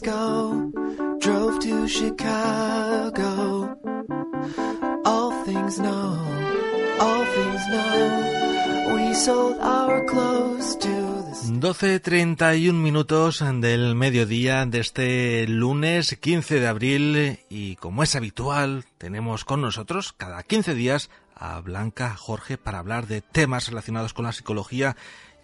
go. Drove to Chicago. All things know, all things know. We sold our clothes to the 12.31 minutos del mediodía de este lunes 15 de abril y como es habitual tenemos con nosotros cada 15 días a Blanca Jorge para hablar de temas relacionados con la psicología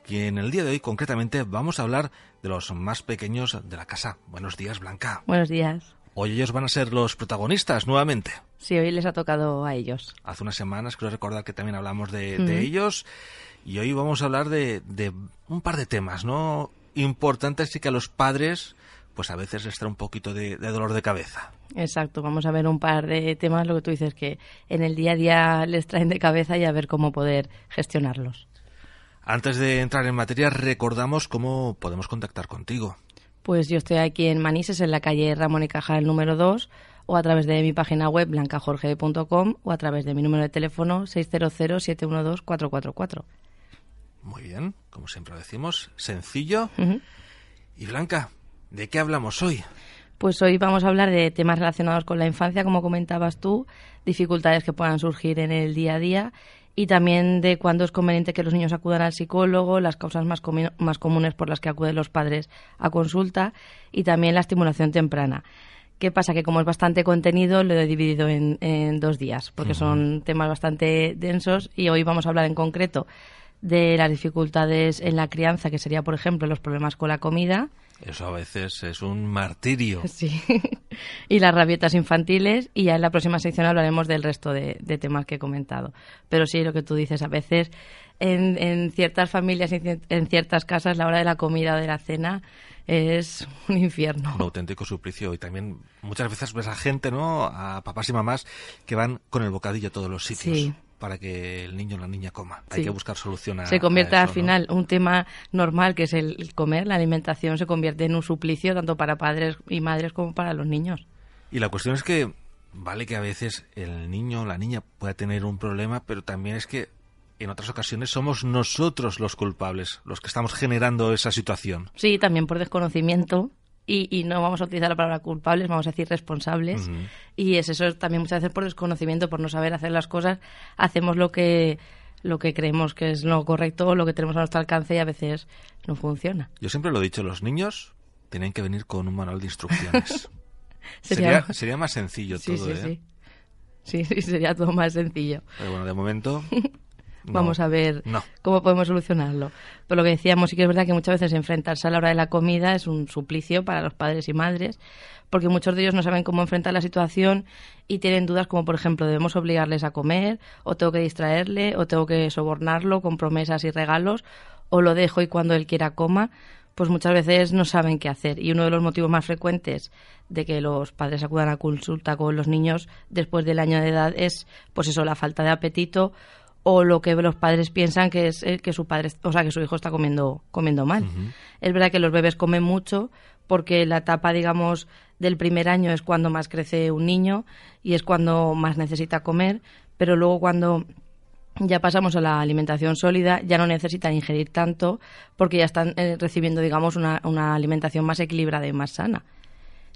y en el día de hoy concretamente vamos a hablar de los más pequeños de la casa. Buenos días Blanca. Buenos días. Hoy ellos van a ser los protagonistas nuevamente. Sí, hoy les ha tocado a ellos. Hace unas semanas creo recordar que también hablamos de, ellos y hoy vamos a hablar de, de un par de temas, ¿no? Importantes y que a los padres pues a veces les trae un poquito de, de dolor de cabeza. Exacto, vamos a ver un par de temas, lo que tú dices, que en el día a día les traen de cabeza y a ver cómo poder gestionarlos. Antes de entrar en materia, recordamos cómo podemos contactar contigo. Pues yo estoy aquí en Manises, en la calle Ramón y Cajal número 2, o a través de mi página web blancajorge.com o a través de mi número de teléfono 600-712-444. Muy bien, como siempre decimos, sencillo. Y Blanca, ¿de qué hablamos hoy? Pues hoy vamos a hablar de temas relacionados con la infancia, como comentabas tú, dificultades que puedan surgir en el día a día y también de cuándo es conveniente que los niños acudan al psicólogo, las causas más, comunes por las que acuden los padres a consulta y también la estimulación temprana. ¿Qué pasa? Que como es bastante contenido, lo he dividido en, en dos días, porque son temas bastante densos y hoy vamos a hablar en concreto de las dificultades en la crianza, que sería, por ejemplo, los problemas con la comida, Eso a veces es un martirio. Sí, y las rabietas infantiles y ya en la próxima sección hablaremos del resto de, de temas que he comentado. Pero sí, lo que tú dices, a veces en, en ciertas familias en ciertas casas la hora de la comida o de la cena es un infierno. un auténtico suplicio y también muchas veces ves a gente, ¿no? A papás y mamás que van con el bocadillo a todos los sitios Sí. Para que el niño o la niña coma. Hay que buscar solución a Se convierte a al final un tema normal que es el comer, la alimentación se convierte en un suplicio tanto para padres y madres como para los niños. Y la cuestión es que vale que a veces el niño o la niña pueda tener un problema, pero también es que en otras ocasiones somos nosotros los culpables, los que estamos generando esa situación. Sí, también por desconocimiento. Y, y no vamos a utilizar la palabra culpables, vamos a decir responsables. Y es eso también muchas veces por desconocimiento, por no saber hacer las cosas, hacemos lo que lo que creemos que es lo correcto o lo que tenemos a nuestro alcance y a veces no funciona. Yo siempre lo he dicho, los niños tienen que venir con un manual de instrucciones. Sería- sería, sería más sencillo Sí, todo, sí, ¿eh? sí. Sí, sí, sería todo más sencillo. Pero bueno, de momento... no. Vamos a ver No. cómo podemos solucionarlo. Pero lo que decíamos, sí que es verdad que muchas veces enfrentarse a la hora de la comida es un suplicio para los padres y madres, porque muchos de ellos no saben cómo enfrentar la situación y tienen dudas como, por ejemplo, debemos obligarles a comer, o tengo que distraerle, o tengo que sobornarlo con promesas y regalos, o lo dejo y cuando él quiera coma. Pues muchas veces no saben qué hacer. Y uno de los motivos más frecuentes de que los padres acudan a consulta con los niños después del año de edad es, pues eso, la falta de apetito o lo que los padres piensan que es eh, que su padre, o sea, que su hijo está comiendo comiendo mal. Es verdad que los bebés comen mucho porque la etapa, digamos, del primer año es cuando más crece un niño y es cuando más necesita comer, pero luego cuando ya pasamos a la alimentación sólida, ya no necesitan ingerir tanto porque ya están eh, recibiendo, digamos, una, una alimentación más equilibrada y más sana.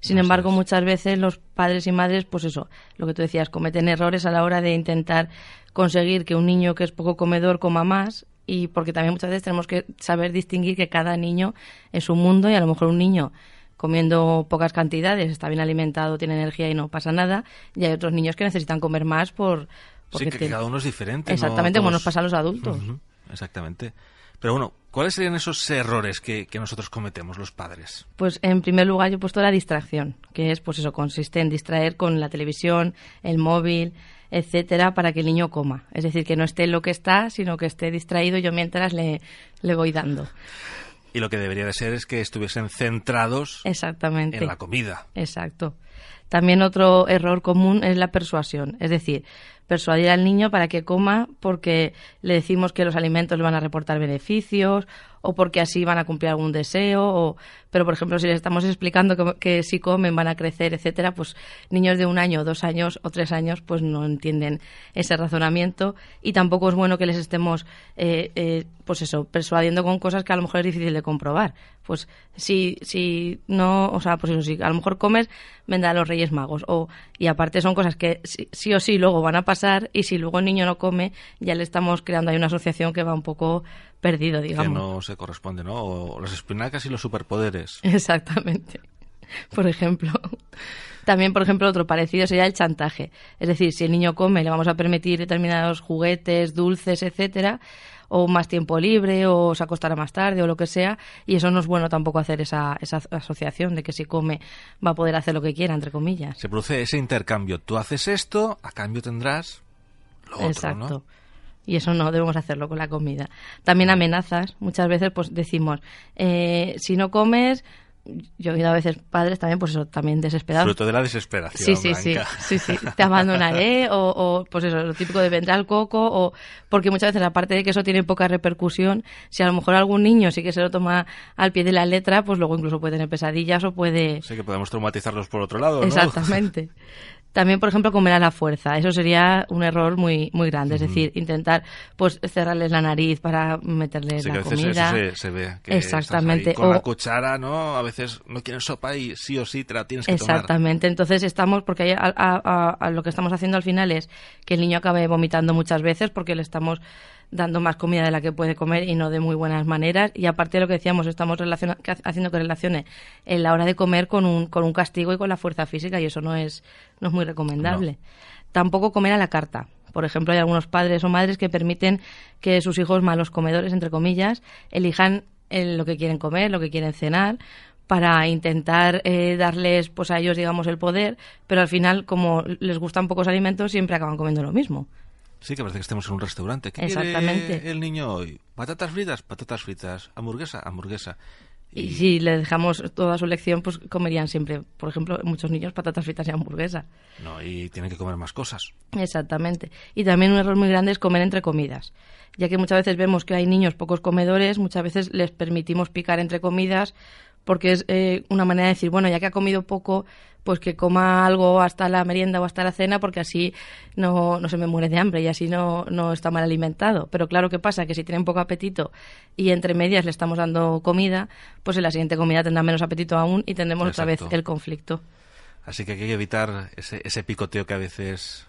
Sin embargo, muchas veces los padres y madres, pues eso, lo que tú decías, cometen errores a la hora de intentar conseguir que un niño que es poco comedor coma más y porque también muchas veces tenemos que saber distinguir que cada niño es un mundo y a lo mejor un niño comiendo pocas cantidades, está bien alimentado, tiene energía y no pasa nada, y hay otros niños que necesitan comer más por... Sí, porque que te- cada uno es diferente. Exactamente, como nos pasa a los adultos. Exactamente. Pero bueno, ¿cuáles serían esos errores que, que nosotros cometemos los padres? Pues en primer lugar yo he puesto la distracción, que es pues eso, consiste en distraer con la televisión, el móvil, etcétera, para que el niño coma. Es decir, que no esté en lo que está, sino que esté distraído y yo mientras le, le voy dando. Y lo que debería de ser es que estuviesen centrados Exactamente. en la comida. Exacto. También otro error común es la persuasión, es decir, persuadir al niño para que coma porque le decimos que los alimentos le van a reportar beneficios o porque así van a cumplir algún deseo o pero por ejemplo si les estamos explicando que, si comen van a crecer etcétera pues niños de un año dos años o tres años pues no entienden ese razonamiento y tampoco es bueno que les estemos eh, eh, pues eso persuadiendo con cosas que a lo mejor es difícil de comprobar pues si si no o sea pues eso si a lo mejor comes vendrá a los Reyes Magos o y aparte son cosas que sí, sí o sí luego van a pasar y si luego el niño no come ya le estamos creando ahí una asociación que va un poco perdido, digamos. Que no se corresponde, ¿no? O las espinacas y los superpoderes. Exactamente. Por ejemplo. También, por ejemplo, otro parecido sería el chantaje. Es decir, si el niño come, le vamos a permitir determinados juguetes, dulces, etcétera, o más tiempo libre, o se acostará más tarde, o lo que sea, y eso no es bueno tampoco hacer esa, esa asociación de que si come va a poder hacer lo que quiera, entre comillas. Se produce ese intercambio. Tú haces esto, a cambio tendrás lo otro, Exacto. ¿no? y eso no debemos hacerlo con la comida. También amenazas, muchas veces pues decimos, eh, si no comes, yo he oído a veces padres también, pues eso, también desesperados. Fruto de la desesperación. Sí, sí, sí, sí, sí, te abandonaré o, o, pues eso, lo típico de vendrá el coco o porque muchas veces aparte de que eso tiene poca repercusión, si a lo mejor algún niño sí que se lo toma al pie de la letra, pues luego incluso puede tener pesadillas o puede... Sí que podemos traumatizarlos por otro lado, ¿no? Exactamente. También, por ejemplo, comer a la fuerza. Eso sería un error muy muy grande. Es decir, intentar pues cerrarles la nariz para meterles Sí, que la a veces comida. eso se, se ve. Que Exactamente. con la O- cuchara, ¿no? A veces no quieren sopa y sí o sí te la tienes que tomar. Exactamente. Entonces estamos, porque a- a lo que estamos haciendo al final es que el niño acabe vomitando muchas veces porque le estamos dando más comida de la que puede comer y no de muy buenas maneras. Y aparte de lo que decíamos, estamos haciendo que relacione en la hora de comer con un, con un castigo y con la fuerza física y eso no es, no es muy recomendable. Tampoco comer a la carta. Por ejemplo, hay algunos padres o madres que permiten que sus hijos malos comedores, entre comillas, elijan el- lo que quieren comer, lo que quieren cenar, para intentar eh, darles pues a ellos digamos el poder, pero al final como les gustan pocos alimentos siempre acaban comiendo lo mismo. Sí, que parece que estemos en un restaurante. ¿Qué Exactamente. quiere el niño hoy? ¿Patatas fritas? Patatas fritas. ¿Hamburguesa? Hamburguesa. Y si le dejamos toda su lección, pues comerían siempre, por ejemplo, muchos niños patatas fritas y hamburguesa. No, y tienen que comer más cosas. Exactamente. Y también un error muy grande es comer entre comidas. Ya que muchas veces vemos que hay niños pocos comedores, muchas veces les permitimos picar entre comidas porque es eh, una manera de decir, bueno, ya que ha comido poco, pues que coma algo hasta la merienda o hasta la cena porque así no, no se me muere de hambre y así no, no está mal alimentado. Pero claro, ¿qué pasa? Que si tienen poco apetito y entre medias le estamos dando comida, pues en la siguiente comida tendrá menos apetito aún y tendremos otra vez el conflicto. Así que hay que evitar ese, ese picoteo que a veces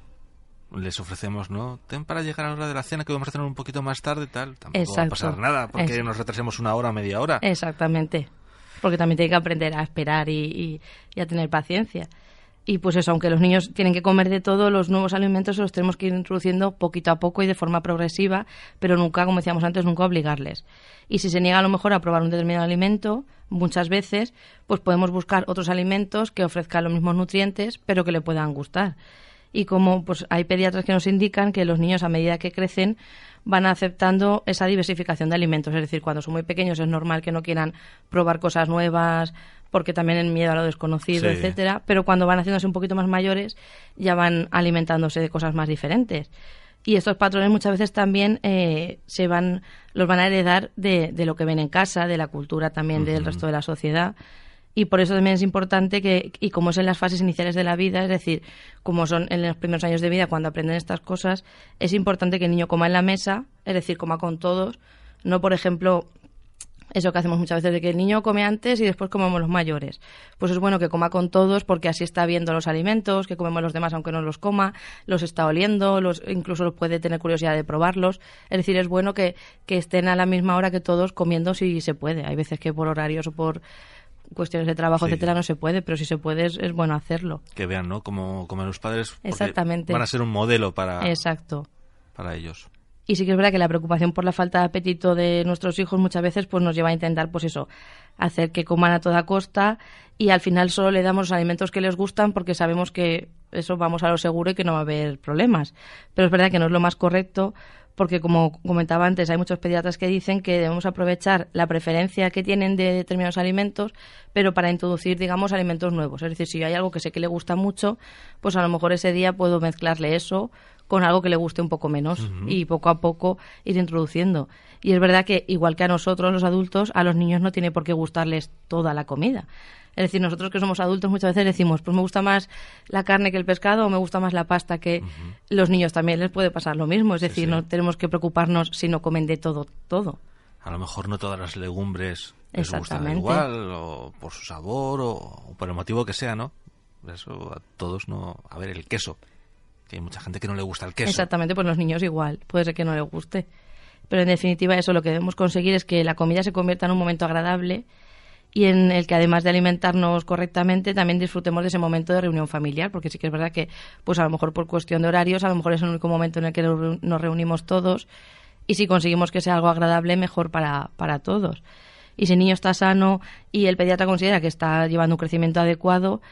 les ofrecemos, ¿no? Ten para llegar a la hora de la cena que vamos a tener un poquito más tarde, tal. Tampoco va a pasar nada porque nos retrasemos una hora o media hora. Exactamente. Porque también tiene que aprender a esperar y, y- y a tener paciencia. Y pues eso, aunque los niños tienen que comer de todo, los nuevos alimentos se los tenemos que ir introduciendo poquito a poco y de forma progresiva, pero nunca, como decíamos antes, nunca obligarles. Y si se niega a lo mejor a probar un determinado alimento, muchas veces, pues podemos buscar otros alimentos que ofrezcan los mismos nutrientes, pero que le puedan gustar. Y como pues hay pediatras que nos indican que los niños a medida que crecen van aceptando esa diversificación de alimentos, es decir, cuando son muy pequeños es normal que no quieran probar cosas nuevas porque también el miedo a lo desconocido, Sí. etcétera, pero cuando van haciéndose un poquito más mayores ya van alimentándose de cosas más diferentes. Y estos patrones muchas veces también eh, se van, los van a heredar de, de lo que ven en casa, de la cultura también del resto de la sociedad. Y por eso también es importante que, y como es en las fases iniciales de la vida, es decir, como son en los primeros años de vida cuando aprenden estas cosas, es importante que el niño coma en la mesa, es decir, coma con todos, no, por ejemplo, eso que hacemos muchas veces de que el niño come antes y después comemos los mayores. Pues es bueno que coma con todos porque así está viendo los alimentos, que comemos los demás aunque no los coma, los está oliendo, los, incluso puede tener curiosidad de probarlos. Es decir, es bueno que, que estén a la misma hora que todos comiendo si se puede. Hay veces que por horarios o por cuestiones de trabajo, Sí. etcétera, no se puede, pero si se puede es, es bueno hacerlo. Que vean, ¿no? Cómo comen los padres. Exactamente. Van a ser un modelo para, Exacto. para ellos. Y sí que es verdad que la preocupación por la falta de apetito de nuestros hijos muchas veces pues nos lleva a intentar pues eso, hacer que coman a toda costa y al final solo le damos los alimentos que les gustan porque sabemos que eso vamos a lo seguro y que no va a haber problemas. Pero es verdad que no es lo más correcto porque como comentaba antes, hay muchos pediatras que dicen que debemos aprovechar la preferencia que tienen de determinados alimentos, pero para introducir, digamos, alimentos nuevos. Es decir, si hay algo que sé que le gusta mucho, pues a lo mejor ese día puedo mezclarle eso con algo que le guste un poco menos y poco a poco ir introduciendo. Y es verdad que, igual que a nosotros, los adultos, a los niños no tiene por qué gustarles toda la comida. Es decir, nosotros que somos adultos muchas veces decimos, pues me gusta más la carne que el pescado o me gusta más la pasta que los niños también les puede pasar lo mismo. Es decir, no tenemos que preocuparnos si no comen de todo, todo. A lo mejor no todas las legumbres les gustan igual, o por su sabor, o, por el motivo que sea, ¿no? Eso a todos no... A ver, el queso. Que hay mucha gente que no le gusta el queso. Exactamente, pues los niños igual. Puede ser que no les guste. Pero en definitiva eso lo que debemos conseguir es que la comida se convierta en un momento agradable y en el que además de alimentarnos correctamente también disfrutemos de ese momento de reunión familiar, porque sí que es verdad que pues a lo mejor por cuestión de horarios, a lo mejor es el único momento en el que nos reunimos todos y si conseguimos que sea algo agradable, mejor para, para todos. Y si el niño está sano y el pediatra considera que está llevando un crecimiento adecuado,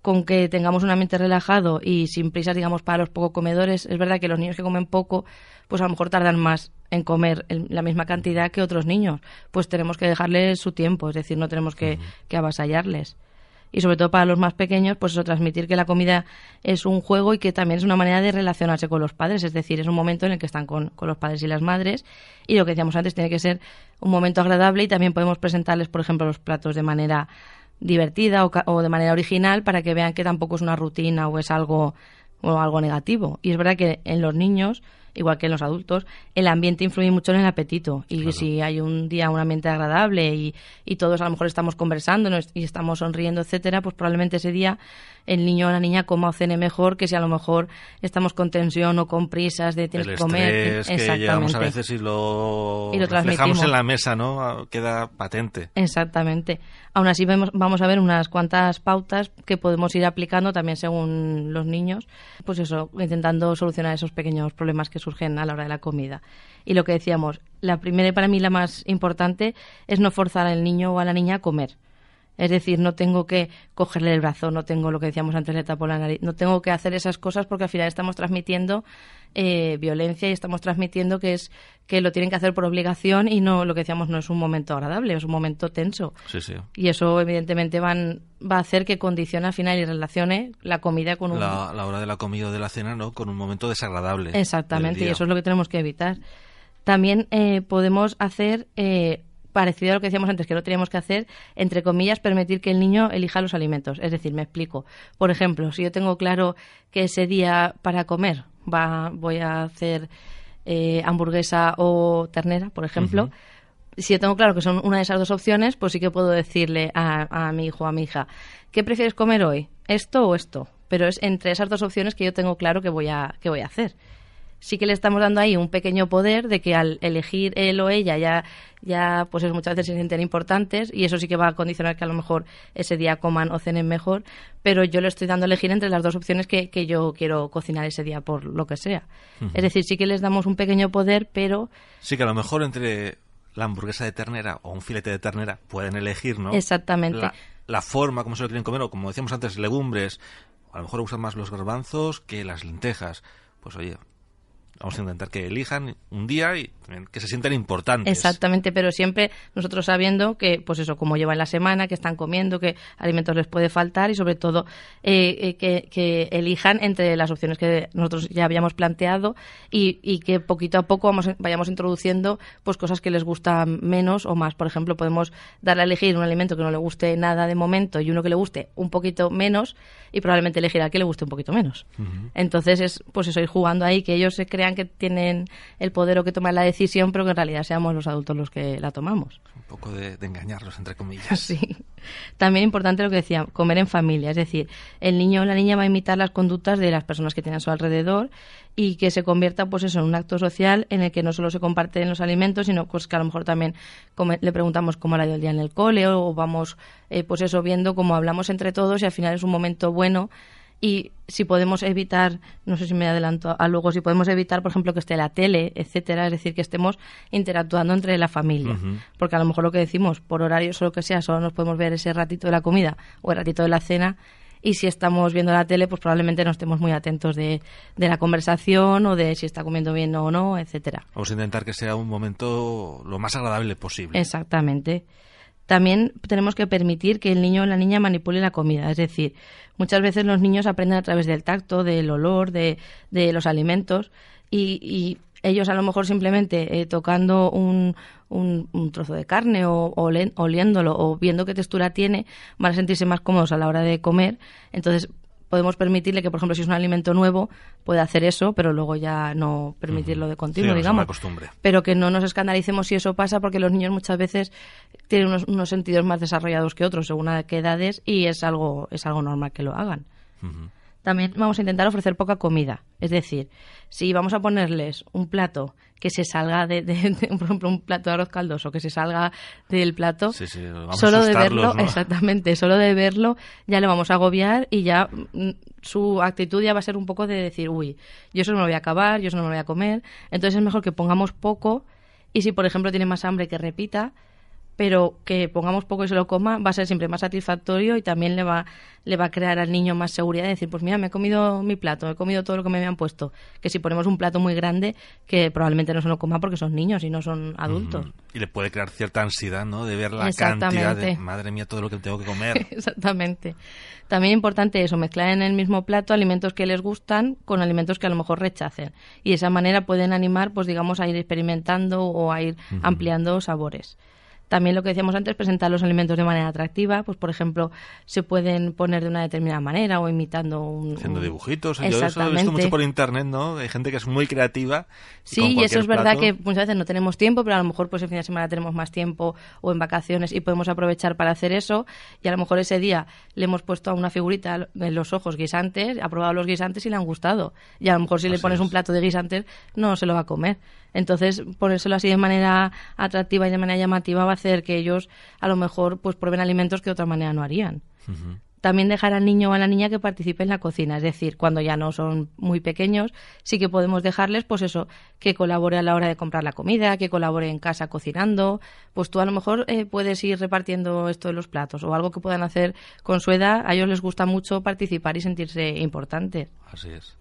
con que tengamos un ambiente relajado y sin prisas, digamos, para los poco comedores, es verdad que los niños que comen poco, pues a lo mejor tardan más en comer la misma cantidad que otros niños. Pues tenemos que dejarles su tiempo, es decir, no tenemos que, que avasallarles y sobre todo para los más pequeños, pues eso, transmitir que la comida es un juego y que también es una manera de relacionarse con los padres, es decir, es un momento en el que están con, con, los padres y las madres y lo que decíamos antes tiene que ser un momento agradable y también podemos presentarles, por ejemplo, los platos de manera divertida o, de manera original para que vean que tampoco es una rutina o es algo o algo negativo. Y es verdad que en los niños, igual que en los adultos, el ambiente influye mucho en el apetito. Y si hay un día un ambiente agradable y, y, todos a lo mejor estamos conversando y estamos sonriendo, etcétera, pues probablemente ese día el niño o la niña coma o cene mejor que si a lo mejor estamos con tensión o con prisas de tienes que comer. Exactamente. a veces y lo, y lo reflejamos en la mesa, ¿no? Queda patente. Exactamente. Aún así vemos, vamos a ver unas cuantas pautas que podemos ir aplicando también según los niños, pues eso, intentando solucionar esos pequeños problemas que surgen a la hora de la comida. Y lo que decíamos, la primera y para mí la más importante es no forzar al niño o a la niña a comer. Es decir, no tengo que cogerle el brazo, no tengo lo que decíamos antes, le tapo la nariz, no tengo que hacer esas cosas porque al final estamos transmitiendo eh, violencia y estamos transmitiendo que es que lo tienen que hacer por obligación y no lo que decíamos no es un momento agradable, es un momento tenso. Sí, sí. Y eso evidentemente van, va a hacer que condicione al final y relacione la comida con un... La, la hora de la comida o de la cena, ¿no? Con un momento desagradable. Exactamente, y eso es lo que tenemos que evitar. También eh, podemos hacer... Eh, parecido a lo que decíamos antes, que no teníamos que hacer, entre comillas, permitir que el niño elija los alimentos. Es decir, me explico. Por ejemplo, si yo tengo claro que ese día para comer va, voy a hacer eh, hamburguesa o ternera, por ejemplo, si yo tengo claro que son una de esas dos opciones, pues sí que puedo decirle a, a mi hijo o a mi hija, ¿qué prefieres comer hoy? ¿Esto o esto? Pero es entre esas dos opciones que yo tengo claro que voy a, que voy a hacer sí que le estamos dando ahí un pequeño poder de que al elegir él o ella ya, ya pues muchas veces se sienten importantes y eso sí que va a condicionar que a lo mejor ese día coman o cenen mejor, pero yo le estoy dando a elegir entre las dos opciones que, que yo quiero cocinar ese día por lo que sea. Es decir, sí que les damos un pequeño poder, pero... Sí que a lo mejor entre la hamburguesa de ternera o un filete de ternera pueden elegir, ¿no? Exactamente. La, la forma como se lo quieren comer o como decíamos antes, legumbres. A lo mejor usan más los garbanzos que las lentejas. Pues oye, vamos a intentar que elijan un día y que se sientan importantes. Exactamente, pero siempre nosotros sabiendo que, pues eso, como llevan la semana, que están comiendo, que alimentos les puede faltar y sobre todo eh, eh, que, que, elijan entre las opciones que nosotros ya habíamos planteado y, y, que poquito a poco vamos, vayamos introduciendo pues cosas que les gustan menos o más. Por ejemplo, podemos darle a elegir un alimento que no le guste nada de momento y uno que le guste un poquito menos y probablemente elegirá que le guste un poquito menos. Entonces es pues eso, ir jugando ahí, que ellos se crean que tienen el poder o que toman la decisión, pero que en realidad seamos los adultos los que la tomamos. Un poco de, engañarlos, entre comillas. Sí. También importante lo que decía, comer en familia, es decir, el niño o la niña va a imitar las conductas de las personas que tienen a su alrededor y que se convierta pues eso en un acto social en el que no solo se comparten los alimentos sino pues que a lo mejor también le preguntamos cómo ha ido el día en el cole o vamos eh, pues eso viendo cómo hablamos entre todos y al final es un momento bueno y si podemos evitar, no sé si me adelanto a luego, si podemos evitar, por ejemplo, que esté la tele, etcétera, es decir, que estemos interactuando entre la familia. Porque a lo mejor lo que decimos, por horario, o lo que sea, solo nos podemos ver ese ratito de la comida o el ratito de la cena. Y si estamos viendo la tele, pues probablemente no estemos muy atentos de, de la conversación o de si está comiendo bien o no, etcétera. Vamos a intentar que sea un momento lo más agradable posible. Exactamente también tenemos que permitir que el niño o la niña manipule la comida. Es decir, muchas veces los niños aprenden a través del tacto, del olor, de, de los alimentos y, ellos a lo mejor simplemente eh, tocando un, un, trozo de carne o, o oliéndolo o viendo qué textura tiene van a sentirse más cómodos a la hora de comer. Entonces podemos permitirle que, por ejemplo, si es un alimento nuevo, pueda hacer eso, pero luego ya no permitirlo de continuo, digamos. Pero que no nos escandalicemos si eso pasa, porque los niños muchas veces tienen unos, sentidos más desarrollados que otros, según a qué edades, y es algo, es algo normal que lo hagan. También vamos a intentar ofrecer poca comida. Es decir, si vamos a ponerles un plato que se salga de, por ejemplo, un plato de arroz caldoso, que se salga del plato, solo de verlo, exactamente, solo de verlo ya le vamos a agobiar y ya mm, su actitud ya va a ser un poco de decir, uy, yo eso no me lo voy a acabar, yo eso no me lo voy a comer. Entonces es mejor que pongamos poco y si, por ejemplo, tiene más hambre, que repita pero que pongamos poco y se lo coma va a ser siempre más satisfactorio y también le va, le va a crear al niño más seguridad de decir, pues mira, me he comido mi plato, he comido todo lo que me habían puesto. Que si ponemos un plato muy grande, que probablemente no se lo coma porque son niños y no son adultos. Y le puede crear cierta ansiedad, ¿no? De ver la cantidad de, madre mía, todo lo que tengo que comer. Exactamente. También es importante eso, mezclar en el mismo plato alimentos que les gustan con alimentos que a lo mejor rechacen. Y de esa manera pueden animar, pues digamos, a ir experimentando o a ir ampliando sabores. También lo que decíamos antes, presentar los alimentos de manera atractiva, pues por ejemplo, se pueden poner de una determinada manera o imitando un... Haciendo dibujitos, yo eso lo he visto mucho por internet, ¿no? Hay gente que es muy creativa. Sí, y eso es verdad que muchas veces no tenemos tiempo, pero a lo mejor pues el fin de semana tenemos más tiempo o en vacaciones y podemos aprovechar para hacer eso y a lo mejor ese día le hemos puesto a una figurita en los ojos guisantes, ha probado los guisantes y le han gustado. Y a lo mejor si le pones un plato de guisantes no se lo va a comer. Entonces, ponérselo así de manera atractiva y de manera llamativa va a hacer que ellos a lo mejor pues prueben alimentos que de otra manera no harían. También dejar al niño o a la niña que participe en la cocina, es decir, cuando ya no son muy pequeños, sí que podemos dejarles, pues eso, que colabore a la hora de comprar la comida, que colabore en casa cocinando, pues tú a lo mejor eh, puedes ir repartiendo esto de los platos o algo que puedan hacer con su edad, a ellos les gusta mucho participar y sentirse importantes. Así es.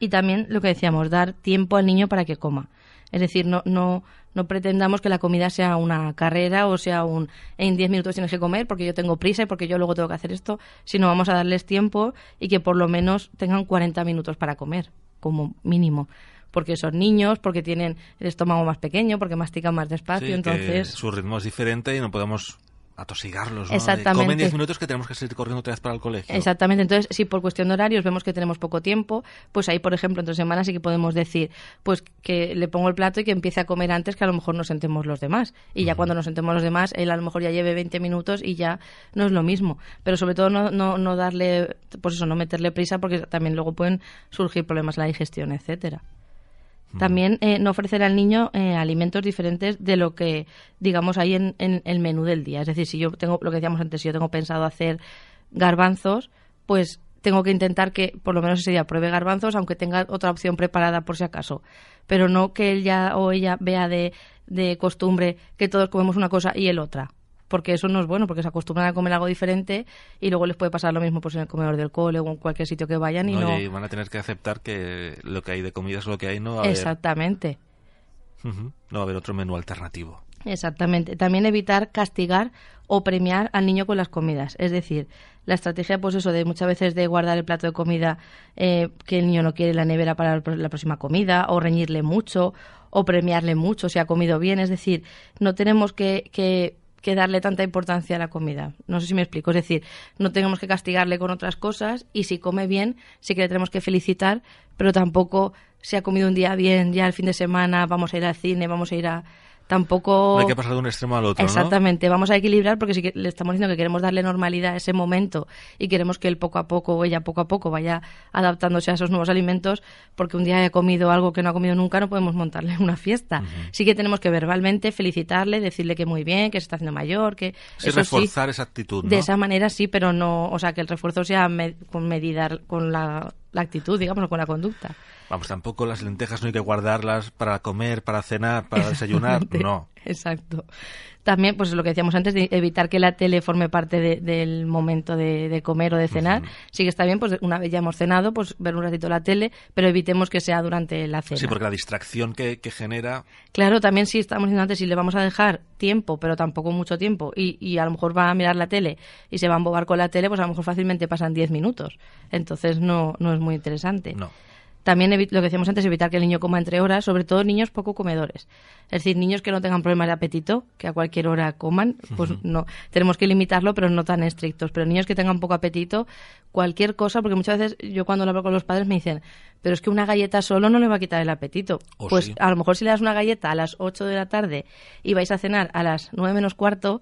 Y también lo que decíamos, dar tiempo al niño para que coma. Es decir, no, no, no pretendamos que la comida sea una carrera o sea un en 10 minutos tienes que comer porque yo tengo prisa y porque yo luego tengo que hacer esto, sino vamos a darles tiempo y que por lo menos tengan 40 minutos para comer, como mínimo. Porque son niños, porque tienen el estómago más pequeño, porque mastican más despacio, entonces su ritmo es diferente y no podemos atosigarlos, ¿no? Exactamente. comen 10 minutos que tenemos que seguir corriendo otra vez para el colegio. Exactamente. Entonces, si por cuestión de horarios vemos que tenemos poco tiempo, pues ahí, por ejemplo, entre semanas sí que podemos decir, pues que le pongo el plato y que empiece a comer antes que a lo mejor nos sentemos los demás. Y ya cuando nos sentemos los demás, él a lo mejor ya lleve 20 minutos y ya no es lo mismo. Pero sobre todo no, no, no darle, pues eso, no meterle prisa porque también luego pueden surgir problemas en la digestión, etcétera. También eh, no ofrecer al niño eh, alimentos diferentes de lo que, digamos, hay en, el menú del día. Es decir, si yo tengo, lo que decíamos antes, si yo tengo pensado hacer garbanzos, pues tengo que intentar que por lo menos ese día pruebe garbanzos, aunque tenga otra opción preparada por si acaso. Pero no que él ya o ella vea de, de costumbre que todos comemos una cosa y él otra porque eso no es bueno, porque se acostumbran a comer algo diferente y luego les puede pasar lo mismo pues en el comedor del cole o en cualquier sitio que vayan y no... Y van a tener que aceptar que lo que hay de comida es lo que hay, ¿no? Exactamente. No va a haber otro menú alternativo. Exactamente. También evitar castigar o premiar al niño con las comidas. Es decir, la estrategia, pues eso, de muchas veces de guardar el plato de comida eh, que el niño no quiere en la nevera para la próxima comida, o reñirle mucho, o premiarle mucho si ha comido bien. Es decir, no tenemos que, que que darle tanta importancia a la comida. No sé si me explico. Es decir, no tenemos que castigarle con otras cosas y si come bien, sí que le tenemos que felicitar, pero tampoco si ha comido un día bien, ya el fin de semana vamos a ir al cine, vamos a ir a... tampoco... No hay que pasar de un extremo al otro, ¿no? Exactamente, vamos a equilibrar porque si que- le estamos diciendo que queremos darle normalidad a ese momento y queremos que él poco a poco o ella poco a poco vaya adaptándose a esos nuevos alimentos, porque un día haya comido algo que no ha comido nunca, no podemos montarle una fiesta. Sí que tenemos que verbalmente felicitarle, decirle que muy bien, que se está haciendo mayor, que Sí, eso reforzar esa actitud, ¿no? De esa manera sí, pero no, o sea, que el refuerzo sea me- con medida, con la, la actitud, digamos, o con la conducta. Vamos, tampoco las lentejas no hay que guardarlas para comer, para cenar, para desayunar, no. Exacto. También, pues lo que decíamos antes, de evitar que la tele forme parte de- del momento de, de comer o de cenar. Sí que está bien, pues una vez ya hemos cenado, pues ver un ratito la tele, pero evitemos que sea durante la cena. Sí, porque la distracción que, que genera... Claro, también sí estamos diciendo antes, si le vamos a dejar tiempo, pero tampoco mucho tiempo, y, y a lo mejor va a mirar la tele y se va a embobar con la tele, pues a lo mejor fácilmente pasan 10 minutos. Entonces no, no es muy interesante. No. También lo que decíamos antes, evitar que el niño coma entre horas, sobre todo niños poco comedores. Es decir, niños que no tengan problemas de apetito, que a cualquier hora coman, pues no, tenemos que limitarlo, pero no tan estrictos. Pero niños que tengan poco apetito, cualquier cosa, porque muchas veces yo cuando lo hablo con los padres me dicen, pero es que una galleta solo no le va a quitar el apetito. O pues sí. a lo mejor si le das una galleta a las 8 de la tarde y vais a cenar a las 9 menos cuarto,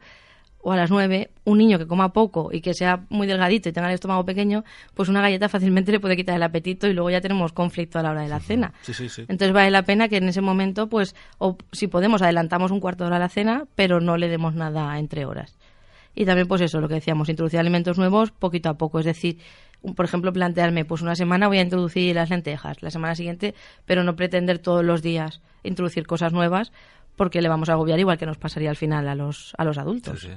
o a las 9, un niño que coma poco y que sea muy delgadito y tenga el estómago pequeño, pues una galleta fácilmente le puede quitar el apetito y luego ya tenemos conflicto a la hora de la cena. Sí, sí, sí. Entonces vale la pena que en ese momento, pues, o si podemos, adelantamos un cuarto de hora a la cena, pero no le demos nada entre horas. Y también, pues eso, lo que decíamos, introducir alimentos nuevos poquito a poco. Es decir, un- por ejemplo, plantearme, pues una semana voy a introducir las lentejas, la semana siguiente, pero no pretender todos los días introducir cosas nuevas porque le vamos a agobiar igual que nos pasaría al final a los, a los adultos. Sí, sí.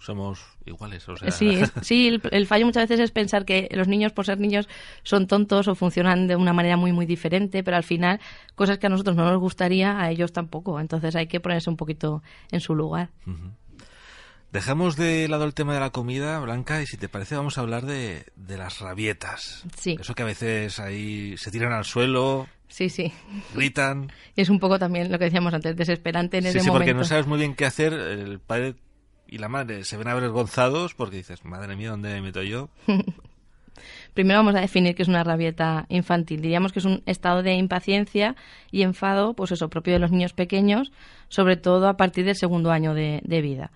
Somos iguales, o sea... Sí, es- sí el, el fallo muchas veces es pensar que los niños, por ser niños, son tontos o funcionan de una manera muy, muy diferente, pero al final, cosas que a nosotros no nos gustaría, a ellos tampoco. Entonces hay que ponerse un poquito en su lugar. Dejamos de lado el tema de la comida, Blanca, y si te parece vamos a hablar de, de las rabietas. Sí. Eso que a veces ahí se tiran al suelo, Sí, sí. gritan... Y es un poco también lo que decíamos antes, desesperante en Sí, ese sí, porque momento. no sabes muy bien qué hacer. El padre y la madre se ven avergonzados porque dices, madre mía, ¿dónde me meto yo? Primero vamos a definir qué es una rabieta infantil. Diríamos que es un estado de impaciencia y enfado, pues eso, propio de los niños pequeños, sobre todo a partir del segundo año de, de vida.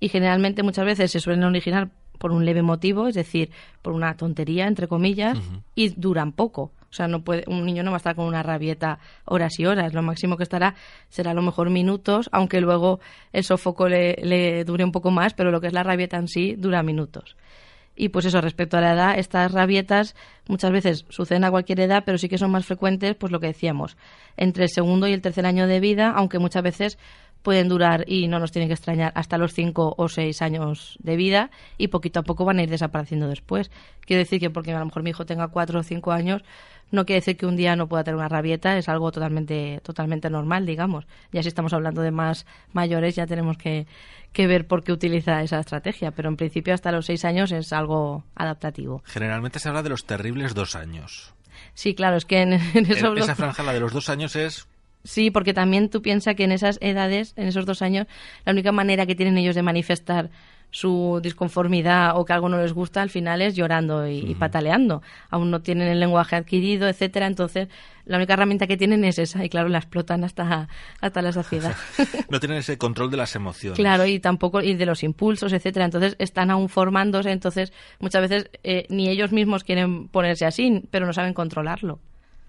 Y generalmente muchas veces se suelen originar por un leve motivo, es decir, por una tontería, entre comillas, y duran poco. O sea, no puede, un niño no va a estar con una rabieta horas y horas. Lo máximo que estará será a lo mejor minutos, aunque luego el sofoco le, le dure un poco más, pero lo que es la rabieta en sí dura minutos. Y pues eso, respecto a la edad, estas rabietas muchas veces suceden a cualquier edad, pero sí que son más frecuentes, pues lo que decíamos, entre el segundo y el tercer año de vida, aunque muchas veces pueden durar y no nos tienen que extrañar hasta los cinco o seis años de vida y poquito a poco van a ir desapareciendo después. Quiero decir que porque a lo mejor mi hijo tenga cuatro o cinco años, no quiere decir que un día no pueda tener una rabieta, es algo totalmente, totalmente normal, digamos. Ya si estamos hablando de más mayores, ya tenemos que, que ver por qué utiliza esa estrategia, pero en principio hasta los seis años es algo adaptativo. Generalmente se habla de los terribles dos años. Sí, claro, es que en, Esa franja, la de los dos años, es Sí, porque también tú piensas que en esas edades, en esos dos años, la única manera que tienen ellos de manifestar su disconformidad o que algo no les gusta al final es llorando y, y pataleando. Aún no tienen el lenguaje adquirido, etcétera. Entonces, la única herramienta que tienen es esa y claro, la explotan hasta, hasta la saciedad. no tienen ese control de las emociones. Claro, y tampoco y de los impulsos, etcétera. Entonces están aún formándose, entonces muchas veces eh, ni ellos mismos quieren ponerse así, pero no saben controlarlo.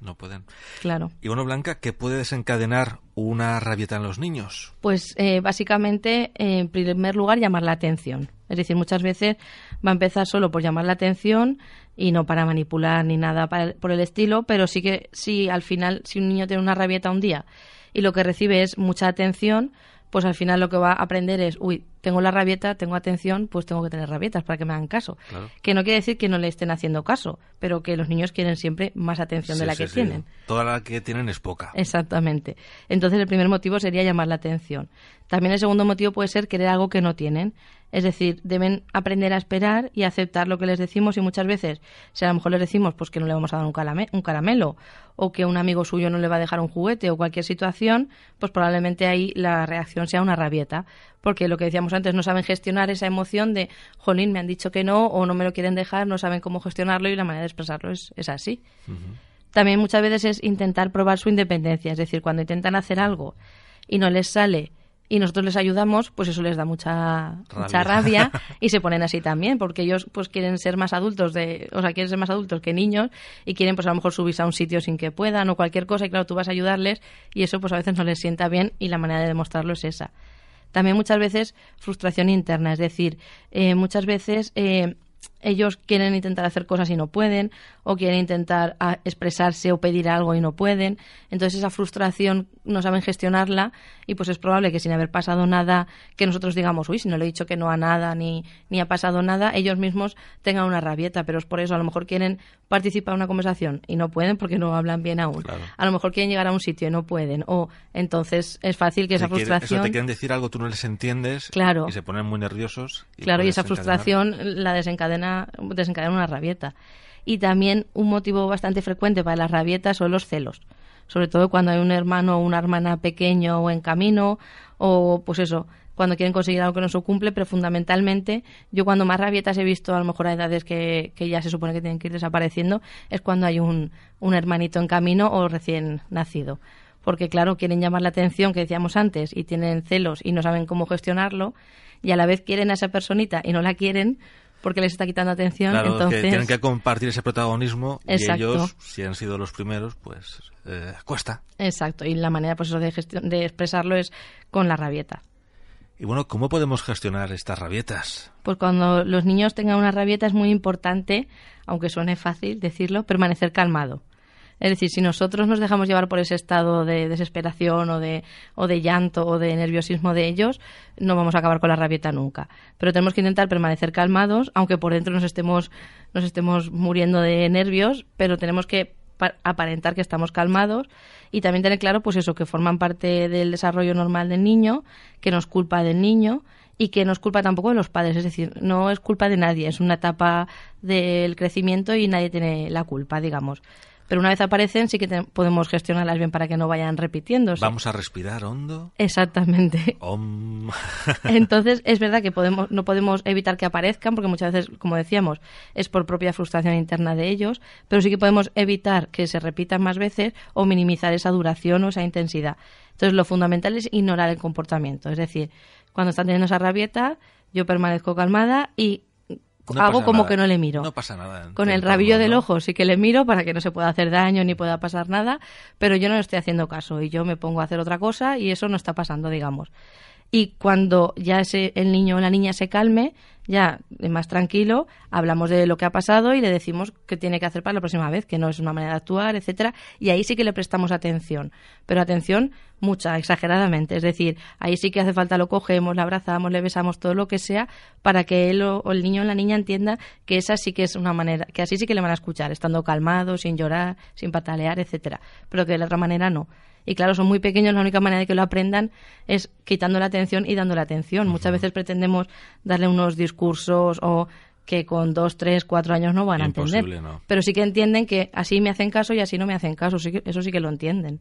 No pueden. Claro. Y bueno, Blanca, ¿qué puede desencadenar una rabieta en los niños? Pues eh, básicamente, eh, en primer lugar, llamar la atención. Es decir, muchas veces va a empezar solo por llamar la atención y no para manipular ni nada para- por el estilo, pero sí que si al final, si un niño tiene una rabieta un día y lo que recibe es mucha atención, pues al final lo que va a aprender es, uy, tengo la rabieta, tengo atención, pues tengo que tener rabietas para que me hagan caso. Claro. Que no quiere decir que no le estén haciendo caso, pero que los niños quieren siempre más atención de la sí, que sí. tienen. Toda la que tienen es poca. Exactamente. Entonces el primer motivo sería llamar la atención. También el segundo motivo puede ser querer algo que no tienen. Es decir, deben aprender a esperar y aceptar lo que les decimos y muchas veces, si a lo mejor les decimos pues que no le vamos a dar un, caramelo o que un amigo suyo no le va a dejar un juguete o cualquier situación, pues probablemente ahí la reacción sea una rabieta. Porque lo que decíamos antes, no saben gestionar esa emoción de, jolín, me han dicho que no o no me lo quieren dejar, no saben cómo gestionarlo y la manera de expresarlo es, es así. También muchas veces es intentar probar su independencia, es decir, cuando intentan hacer algo y no les sale y nosotros les ayudamos, pues eso les da mucha rabia, mucha rabia y se ponen así también, porque ellos pues quieren ser más adultos de, o sea, quieren ser más adultos que niños y quieren pues a lo mejor subirse a un sitio sin que puedan o cualquier cosa y claro, tú vas a ayudarles y eso pues a veces no les sienta bien y la manera de demostrarlo es esa. También muchas veces frustración interna, es decir, eh, muchas veces eh, ellos quieren intentar hacer cosas y no pueden, o quieren intentar ah, expresarse o pedir algo y no pueden. Entonces esa frustración no saben gestionarla y pues es probable que sin haber pasado nada, que nosotros digamos, uy, si no le he dicho que no a nada ni, ni ha pasado nada, ellos mismos tengan una rabieta, pero es por eso, a lo mejor quieren participar en una conversación y no pueden porque no hablan bien aún. A lo mejor quieren llegar a un sitio y no pueden, o entonces es fácil que esa frustración... eso te quieren decir algo, tú no les entiendes claro. y se ponen muy nerviosos. claro, y esa frustración la desencadena, una rabieta y también un motivo bastante frecuente para las rabietas son los celos sobre todo cuando hay un hermano o una hermana pequeño o en camino o pues eso cuando quieren conseguir algo que no se cumple, pero fundamentalmente yo cuando más rabietas he visto, a lo mejor a edades que, que ya se supone que tienen que ir desapareciendo, es cuando hay un, un hermanito en camino o recién nacido. Porque claro, quieren llamar la atención, que decíamos antes, y tienen celos y no saben cómo gestionarlo, y a la vez quieren a esa personita y no la quieren, porque les está quitando atención. entonces... que tienen que compartir ese protagonismo y ellos, si han sido los primeros, pues eh, cuesta. Exacto, y la manera pues, de, de expresarlo es con la rabieta. Y bueno, ¿cómo podemos gestionar estas rabietas? Pues cuando los niños tengan una rabieta es muy importante, aunque suene fácil decirlo, permanecer calmado. Es decir, si nosotros nos dejamos llevar por ese estado de desesperación o de, o de llanto o de nerviosismo de ellos, no vamos a acabar con la rabieta nunca. Pero tenemos que intentar permanecer calmados, aunque por dentro nos estemos, nos estemos muriendo de nervios, pero tenemos que aparentar que estamos calmados y también tener claro pues eso que forman parte del desarrollo normal del niño que no es culpa del niño y que no es culpa tampoco de los padres es decir no es culpa de nadie es una etapa del crecimiento y nadie tiene la culpa digamos pero una vez aparecen sí que podemos gestionarlas bien para que no vayan repitiéndose. Vamos a respirar hondo. Exactamente. Entonces es verdad que podemos, no podemos evitar que aparezcan porque muchas veces, como decíamos, es por propia frustración interna de ellos, pero sí que podemos evitar que se repitan más veces o minimizar esa duración o esa intensidad. Entonces lo fundamental es ignorar el comportamiento, es decir, cuando están teniendo esa rabieta, yo permanezco calmada y hago como que no le miro. No pasa nada. Con el rabillo del ojo sí que le miro para que no se pueda hacer daño ni pueda pasar nada, pero yo no le estoy haciendo caso y yo me pongo a hacer otra cosa y eso no está pasando, digamos. Y cuando ya ese, el niño o la niña se calme, ya más tranquilo, hablamos de lo que ha pasado y le decimos qué tiene que hacer para la próxima vez, que no es una manera de actuar, etcétera, y ahí sí que le prestamos atención, pero atención mucha, exageradamente, es decir, ahí sí que hace falta lo cogemos, le abrazamos, le besamos, todo lo que sea, para que él o, el niño o la niña entienda que esa sí que es una manera, que así sí que le van a escuchar, estando calmado, sin llorar, sin patalear, etcétera, pero que de la otra manera no. Y claro, son muy pequeños, la única manera de que lo aprendan es quitando la atención y dando la atención. Muchas veces pretendemos darle unos discursos o que con dos, tres, cuatro años no van a entender. Pero sí que entienden que así me hacen caso y así no me hacen caso. eso sí que lo entienden.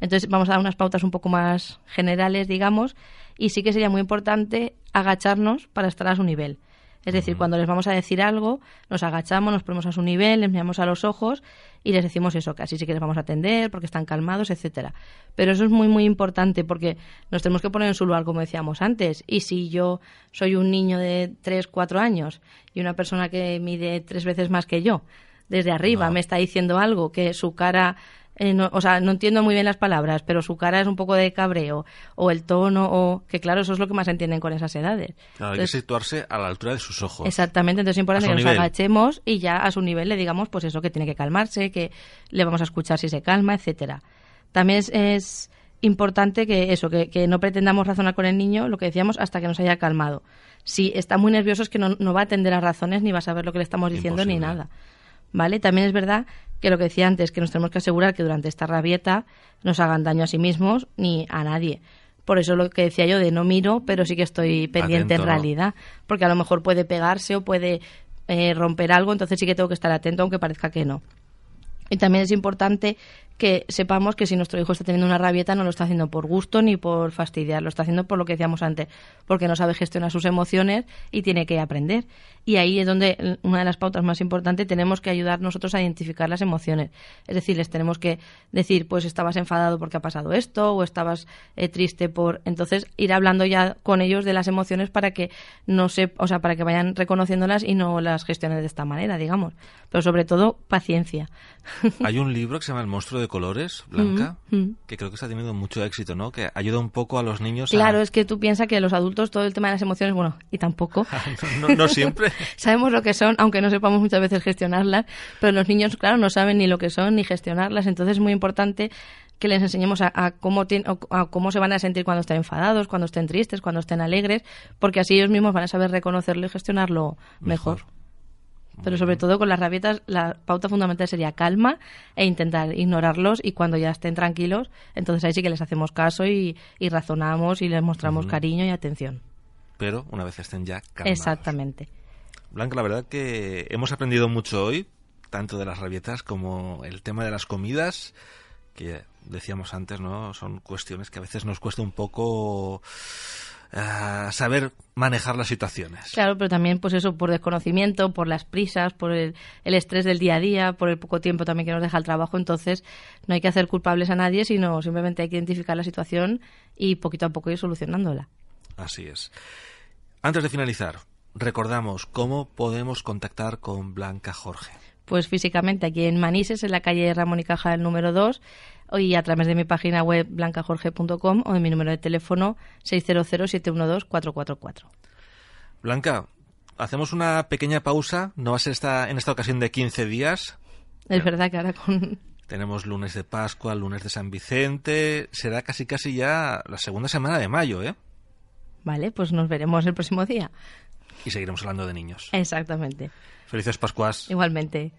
Entonces vamos a dar unas pautas un poco más generales, digamos, y sí que sería muy importante agacharnos para estar a su nivel. Es decir, cuando les vamos a decir algo, nos agachamos, nos ponemos a su nivel, les miramos a los ojos y les decimos eso, que así sí que les vamos a atender porque están calmados, etcétera. Pero eso es muy, muy importante porque nos tenemos que poner en su lugar, como decíamos antes. Y si yo soy un niño de 3, 4 años y una persona que mide tres veces más que yo, desde arriba me está diciendo algo que su cara eh, o sea, no entiendo muy bien las palabras, pero su cara es un poco de cabreo, o el tono, o que claro, eso es lo que más entienden con esas edades. Claro, hay que situarse a la altura de sus ojos. Exactamente, entonces es importante que nos agachemos y ya a su nivel le digamos, pues eso, que tiene que calmarse, que le vamos a escuchar si se calma, etcétera. También es, importante que eso, que, no pretendamos razonar con el niño, lo que decíamos, hasta que nos haya calmado. Si está muy nervioso es que no, no va a atender a razones ni va a saber lo que le estamos diciendo ni nada. ¿Vale? También es verdad que lo que decía antes, que nos tenemos que asegurar que durante esta rabieta no se hagan daño a sí mismos ni a nadie. Por eso lo que decía yo de no miro, pero sí que estoy pendiente en realidad. Porque a lo mejor puede pegarse o puede eh, romper algo, entonces sí que tengo que estar atento, aunque parezca que no. Y también es importante que sepamos que si nuestro hijo está teniendo una rabieta no lo está haciendo por gusto ni por fastidiar, lo está haciendo por lo que decíamos antes, porque no sabe gestionar sus emociones y tiene que aprender. Y ahí es donde una de las pautas más importantes tenemos que ayudar nosotros a identificar las emociones. Es decir, les tenemos que decir, pues estabas enfadado porque ha pasado esto o estabas eh, triste por... Entonces, ir hablando ya con ellos de las emociones para que no se, o sea, para que vayan reconociéndolas y no las gestionen de esta manera, digamos. Pero sobre todo, paciencia. Hay un libro que se llama El monstruo de colores, Blanca, que creo que está teniendo mucho éxito, ¿no? Que ayuda un poco a los niños Claro, es que tú piensas que los adultos todo el tema de las emociones, bueno, y tampoco. no, no, siempre. Sabemos lo que son, aunque no sepamos muchas veces gestionarlas, pero los niños, claro, no saben ni lo que son ni gestionarlas, entonces es muy importante que les enseñemos a, cómo a cómo se van a sentir cuando estén enfadados, cuando estén tristes, cuando estén alegres, porque así ellos mismos van a saber reconocerlo y gestionarlo mejor. Pero sobre todo con las rabietas, la pauta fundamental sería calma e intentar ignorarlos y cuando ya estén tranquilos, entonces ahí sí que les hacemos caso y, razonamos y les mostramos cariño y atención. Pero una vez estén ya calmados. Exactamente. Blanca, la verdad que hemos aprendido mucho hoy, tanto de las rabietas como el tema de las comidas, que decíamos antes, ¿no? Son cuestiones que a veces nos cuesta un poco saber manejar las situaciones. Claro, pero también pues eso por desconocimiento, por las prisas, por el, estrés del día a día, por el poco tiempo también que nos deja el trabajo, entonces no hay que hacer culpables a nadie, sino simplemente hay que identificar la situación y poquito a poco ir solucionándola. Así es. Antes de finalizar, recordamos cómo podemos contactar con Blanca Jorge. Pues físicamente aquí en Manises, en la calle Ramón y Caja, el número 2, y a través de mi página web blancajorge.com o de mi número de teléfono 600-712-444. Blanca, hacemos una pequeña pausa, no va a ser esta, en esta ocasión de 15 días. Es verdad que ahora con... Tenemos lunes de Pascua, lunes de San Vicente, será casi casi ya la segunda semana de mayo, ¿eh? Vale, pues nos veremos el próximo día. Y seguiremos hablando de niños. Exactamente. Felices Pascuas. Igualmente.